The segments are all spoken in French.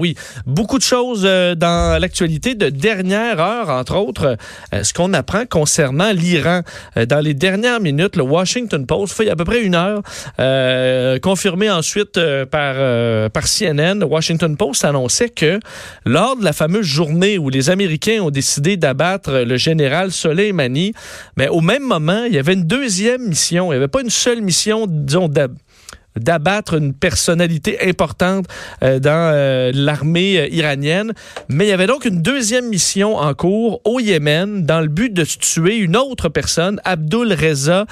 Oui, beaucoup de choses euh, dans l'actualité de dernière heure, entre autres, euh, ce qu'on apprend concernant l'Iran. Euh, dans les dernières minutes, le Washington Post, fait à peu près une heure, confirmé ensuite par, par CNN, le Washington Post annonçait que lors de la fameuse journée où les Américains ont décidé d'abattre le général Soleimani, mais au même moment, il y avait une deuxième mission. Il n'y avait pas une seule mission, disons, d'abattre une personnalité importante euh, dans euh, l'armée euh, iranienne. Mais il y avait donc une deuxième mission en cours au Yémen dans le but de tuer une autre personne, Abdul Reza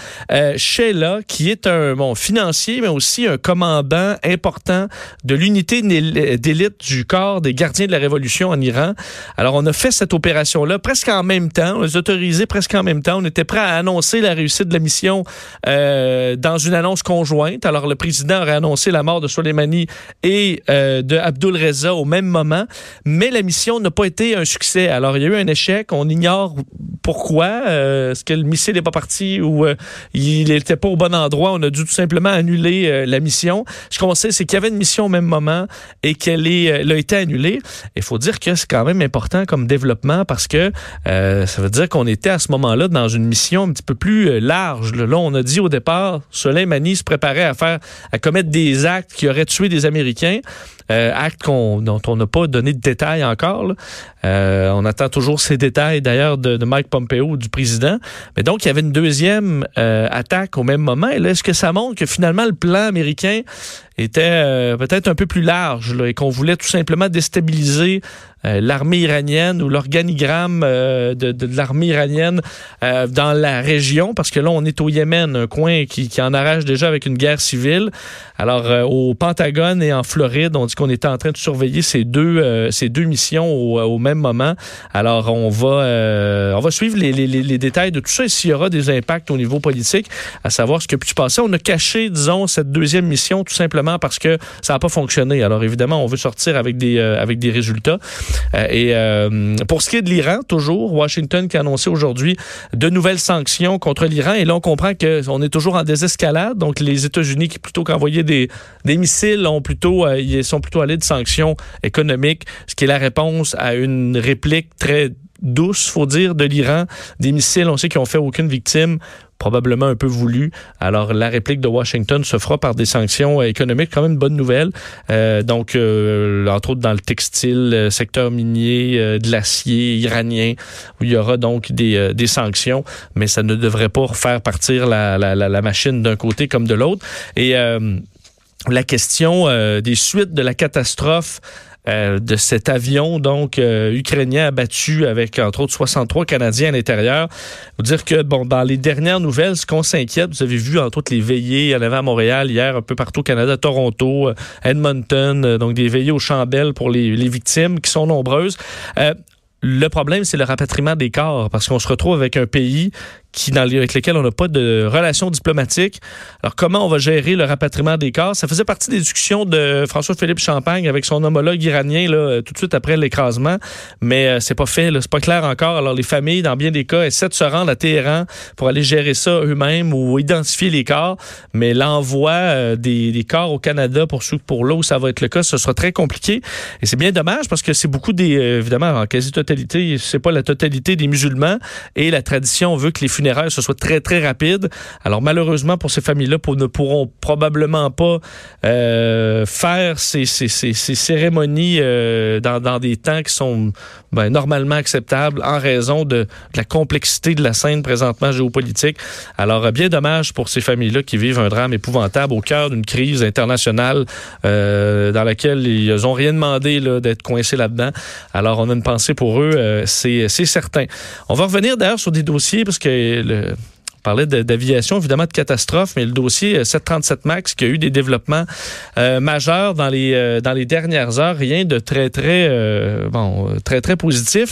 Sheila, qui est un bon, financier, mais aussi un commandant important de l'unité d'élite du corps des gardiens de la révolution en Iran. Alors, on a fait cette opération-là presque en même temps. On les autorisés presque en même temps. On était prêt à annoncer la réussite de la mission dans une annonce conjointe. Alors, le président président aurait annoncé la mort de Soleimani et euh, de Abdul Reza au même moment, mais la mission n'a pas été un succès. Alors, il y a eu un échec. On ignore pourquoi. Euh, est-ce que le missile n'est pas parti ou euh, il n'était pas au bon endroit? On a dû tout simplement annuler la mission. Ce qu'on sait, c'est qu'il y avait une mission au même moment et qu'elle a été annulée. Il faut dire que c'est quand même important comme développement parce que ça veut dire qu'on était à ce moment-là dans une mission un petit peu plus large. Là, on a dit au départ, Soleimani se préparait à faire à commettre des actes qui auraient tué des Américains. Euh, actes dont on n'a pas donné de détails encore. Euh, on attend toujours ces détails d'ailleurs de, Mike Pompeo, du président. Mais donc, il y avait une deuxième euh, attaque au même moment. Est-ce que ça montre que finalement le plan américain était peut-être un peu plus large là, et qu'on voulait tout simplement déstabiliser l'armée iranienne ou l'organigramme de, de, l'armée iranienne dans la région, parce que là, on est au Yémen, un coin qui, qui en arrache déjà avec une guerre civile. Alors, au Pentagone et en Floride, on dit qu'on était en train de surveiller ces deux, euh, ces deux missions au, au, même moment. Alors, on va, euh, on va suivre les, les, les, détails de tout ça et s'il y aura des impacts au niveau politique, à savoir ce qui a pu se passer. On a caché, disons, cette deuxième mission tout simplement parce que ça n'a pas fonctionné. Alors, évidemment, on veut sortir avec des, euh, avec des résultats. et pour ce qui est de l'Iran, toujours, Washington qui a annoncé aujourd'hui de nouvelles sanctions contre l'Iran. Et là, on comprend qu'on est toujours en désescalade. Donc, les États-Unis qui, plutôt qu'envoyer des, des missiles, ont plutôt, ils sont plutôt allés de sanctions économiques, ce qui est la réponse à une réplique très douce, faut dire, de l'Iran. Des missiles, on sait qu'ils ont fait aucune victime probablement un peu voulu. Alors, la réplique de Washington se fera par des sanctions économiques, quand même bonne nouvelle. Euh, donc, euh, entre autres dans le textile, euh, secteur minier, de l'acier iranien, où il y aura donc des, des, sanctions, mais ça ne devrait pas faire partir la, la, la, machine d'un côté comme de l'autre. Et la question euh, des suites de la catastrophe euh, de cet avion donc euh, ukrainien abattu avec entre autres 63 Canadiens à l'intérieur. Vous dire que bon dans les dernières nouvelles, ce qu'on s'inquiète, vous avez vu entre autres les veillées, il y à Montréal hier, un peu partout au Canada, Toronto, Edmonton, donc des veillées aux chandelles pour les, les victimes qui sont nombreuses. le problème, c'est le rapatriement des corps, parce qu'on se retrouve avec un pays qui, dans avec lesquels on n'a pas de relations diplomatiques. Alors, comment on va gérer le rapatriement des corps? Ça faisait partie des discussions de François-Philippe Champagne avec son homologue iranien là, tout de suite après l'écrasement, mais euh, c'est pas fait, c'est pas clair encore. Alors, les familles, dans bien des cas, essaient de se rendre à Téhéran pour aller gérer ça eux-mêmes ou identifier les corps, mais l'envoi euh, des, des, corps au Canada pour pour là où ça va être le cas, ce sera très compliqué. Et c'est bien dommage parce que c'est beaucoup des, euh, évidemment, en quasi-totalité, c'est pas la totalité des musulmans et la tradition veut que les funérailles ce soit très, très rapide. Alors, malheureusement, pour ces familles-là, ne pourront probablement pas euh, faire ces, ces, ces, cérémonies euh, dans, dans, des temps qui sont ben, normalement acceptables en raison de, la complexité de la scène présentement géopolitique. Alors, bien dommage pour ces familles-là qui vivent un drame épouvantable au cœur d'une crise internationale euh, dans laquelle ils n'ont rien demandé d'être coincés là-dedans. Alors, on a une pensée pour eux, euh, c'est certain. On va revenir d'ailleurs sur des dossiers parce que le parlait d'aviation, évidemment de catastrophe, mais le dossier 737 MAX qui a eu des développements majeurs dans les, dans les dernières heures, rien de très, très, bon, très, très positif.